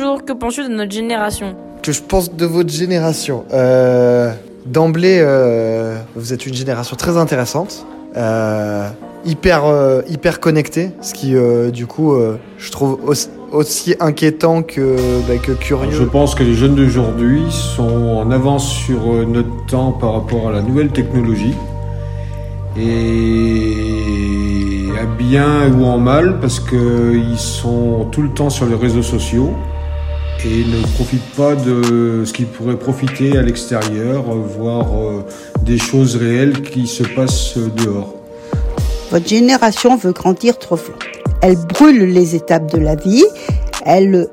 toujours, que penses-tu de notre génération Que je pense de votre génération euh, D'emblée, euh, vous êtes une génération très intéressante, euh, hyper, euh, hyper connectée, ce qui, euh, du coup, euh, je trouve aussi, aussi inquiétant que, bah, que curieux. Je pense que les jeunes d'aujourd'hui sont en avance sur notre temps par rapport à la nouvelle technologie. Et à bien ou en mal, parce qu'ils sont tout le temps sur les réseaux sociaux et ne profitent pas de ce qui pourrait profiter à l'extérieur, voir euh, des choses réelles qui se passent dehors. Votre génération veut grandir trop vite. Elle brûle les étapes de la vie. Elle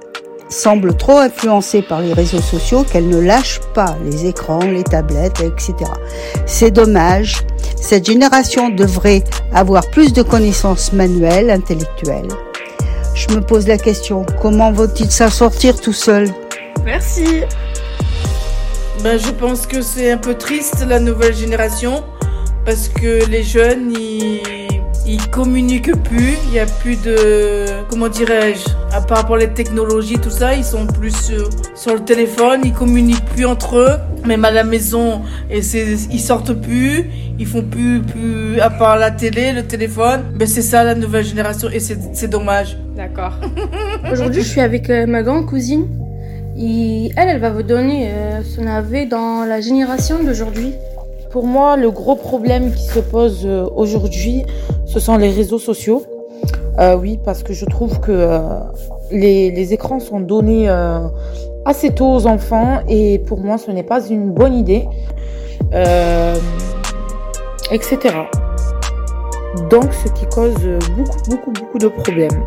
semble trop influencée par les réseaux sociaux qu'elle ne lâche pas les écrans, les tablettes, etc. C'est dommage. Cette génération devrait avoir plus de connaissances manuelles, intellectuelles. Je me pose la question, comment vont-ils s'en sortir tout seuls Merci. Ben, je pense que c'est un peu triste la nouvelle génération parce que les jeunes ils, communiquent plus, il y a plus de comment dirais-je, à part pour les technologies tout ça, ils sont plus sur, sur le téléphone, ils communiquent plus entre eux, même à la maison et c'est ils sortent plus, ils font plus plus à part la télé, le téléphone. Ben c'est ça la nouvelle génération et c'est c'est dommage. D'accord. Aujourd'hui, je suis avec euh, ma grande cousine. Et elle, elle va vous donner euh, son avis dans la génération d'aujourd'hui. Pour moi, le gros problème qui se pose euh, aujourd'hui, ce sont les réseaux sociaux. Euh, oui, parce que je trouve que euh, les, les écrans sont donnés euh, assez tôt aux enfants et pour moi, ce n'est pas une bonne idée, Euh, etc. Donc, ce qui cause beaucoup, beaucoup, beaucoup de problèmes.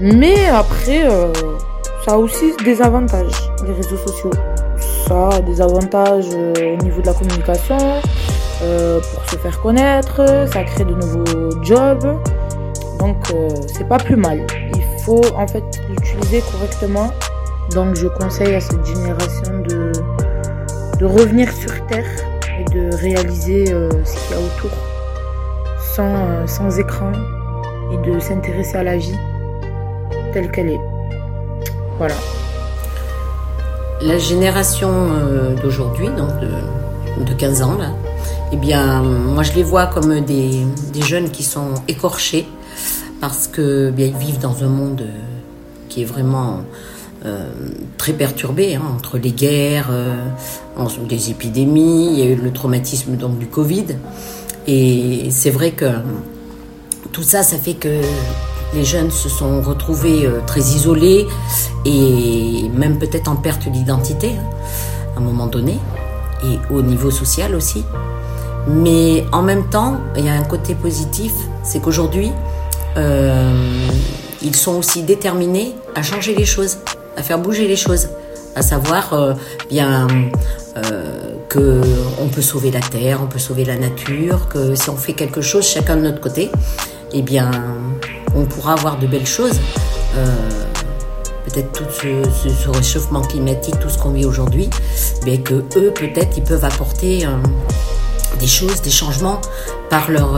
Mais après, euh, ça a aussi des avantages, les réseaux sociaux. Ça a des avantages euh, au niveau de la communication, pour se faire connaître, ça crée de nouveaux jobs. Donc, c'est pas plus mal. Il faut en fait l'utiliser correctement. Donc, je conseille à cette génération de, revenir sur Terre et de réaliser euh, ce qu'il y a autour sans, euh, sans écran et de s'intéresser à la vie telle qu'elle est. Voilà. La génération euh, d'aujourd'hui, de, de 15 ans, là, eh bien, moi je les vois comme des, jeunes qui sont écorchés parce que ils vivent dans un monde qui est vraiment euh, très perturbé hein, entre les guerres, euh, en- des épidémies, il y a eu le traumatisme donc du Covid. Et c'est vrai que tout ça, ça fait que les jeunes se sont retrouvés euh, très isolés et même peut-être en perte d'identité hein, à un moment donné, et au niveau social aussi. Mais en même temps, il y a un côté positif, c'est qu'aujourd'hui, euh, ils sont aussi déterminés à changer les choses, à faire bouger les choses, à savoir euh, bien euh, que on peut sauver la terre, on peut sauver la nature, que si on fait quelque chose chacun de notre côté, eh bien, on pourra avoir de belles choses. Euh, peut-être tout ce, ce- réchauffement climatique, tout ce qu'on vit aujourd'hui, mais que eux, peut-être, ils peuvent apporter euh, des choses, des changements par leurs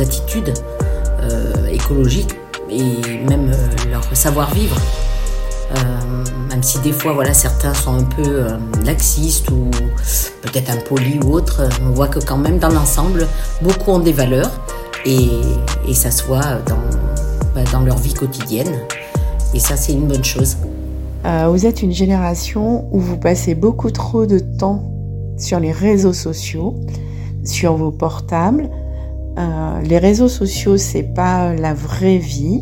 attitudes écologiques et même leur savoir-vivre. Euh, même si des fois, voilà, certains sont un peu euh, laxistes ou peut-être impolis ou autres, on voit que quand même dans l'ensemble, beaucoup ont des valeurs et, ça se voit dans, bah, dans leur vie quotidienne. Et ça, c'est une bonne chose. Euh, vous êtes une génération où vous passez beaucoup trop de temps sur les réseaux sociaux, sur vos portables. Les réseaux sociaux, c'est pas la vraie vie.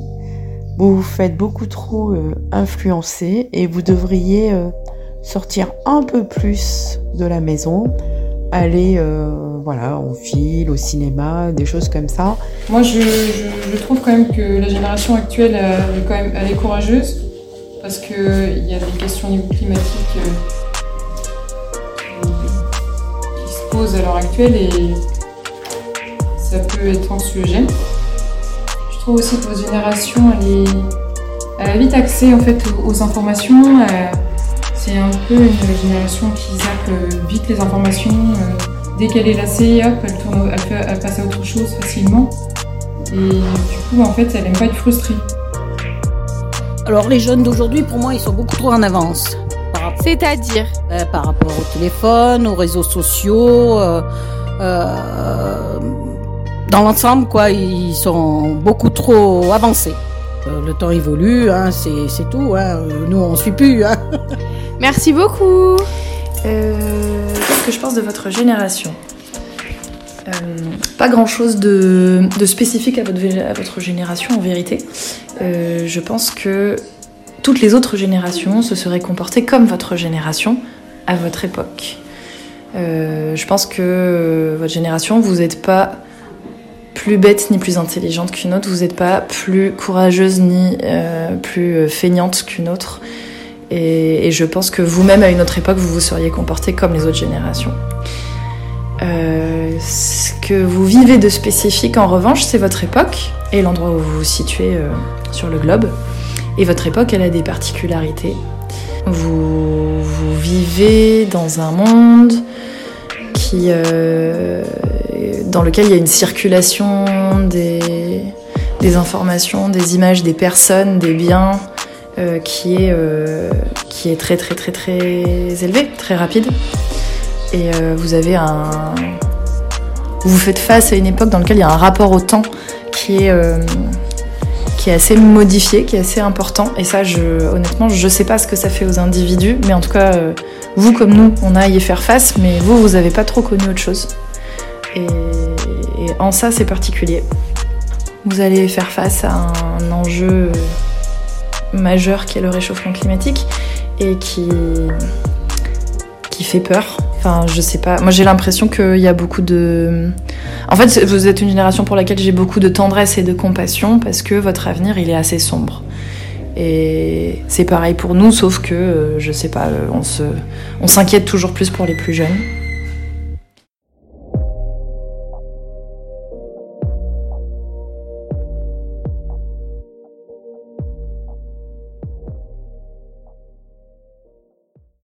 Vous vous faites beaucoup trop euh, influencer et vous devriez euh, sortir un peu plus de la maison, aller euh, voilà en ville, au cinéma, des choses comme ça. Moi, je, trouve quand même que la génération actuelle, quand même, est courageuse parce qu'il y a des questions au niveau climatique qui, qui se posent à l'heure actuelle et ça peut être anxiogène. Je trouve aussi que votre génération, elle, est, elle a vite accès en fait aux, aux informations. euh, c'est un peu une génération qui zappe euh, vite les informations. euh, dès qu'elle est lassée, hop, elle, tourne, elle, fait- elle passe à autre chose facilement. Et du coup, en fait, elle aime pas être frustrée. Alors les jeunes d'aujourd'hui, pour moi, ils sont beaucoup trop en avance. C'est-à-dire? Euh, Par rapport au téléphone, aux réseaux sociaux. Euh, euh, dans l'ensemble, quoi, ils sont beaucoup trop avancés. Euh, le temps évolue, hein, c'est tout. Hein. Nous, on ne suit plus. Hein. Merci beaucoup. Qu'est-ce que je pense de votre génération? Euh, pas grand chose de, de spécifique à votre, à votre, génération en vérité. Euh, je pense que toutes les autres générations se seraient comportées comme votre génération à votre époque. Euh, je pense que votre génération, vous n'êtes pas plus bête ni plus intelligente qu'une autre, vous n'êtes pas plus courageuse ni euh, plus feignante qu'une autre. Et, je pense que vous-même, à une autre époque, vous vous seriez comporté comme les autres générations. Euh, ce que vous vivez de spécifique, en revanche, c'est votre époque et l'endroit où vous vous situez euh, sur le globe. Et votre époque, elle a des particularités. Vous vivez dans un monde euh, dans lequel il y a une circulation des, informations, des images, des personnes, des biens euh, qui, est, euh, qui est très très très très élevée, très rapide. Et vous avez un. Vous faites face à une époque dans laquelle il y a un rapport au temps qui est, qui est assez modifié, qui est assez important. Et ça, honnêtement, je sais pas ce que ça fait aux individus, mais en tout cas, vous comme nous, on a y faire face, mais vous, vous avez pas trop connu autre chose. Et, et en ça, c'est particulier. Vous allez faire face à un enjeu majeur qui est le réchauffement climatique et qui, qui fait peur. Enfin, je sais pas. Moi, j'ai l'impression qu'il y a beaucoup de. En fait, vous êtes une génération pour laquelle j'ai beaucoup de tendresse et de compassion parce que votre avenir, il est assez sombre. Et c'est pareil pour nous, sauf que, je sais pas, on se, on s'inquiète toujours plus pour les plus jeunes.